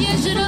Yes, you do.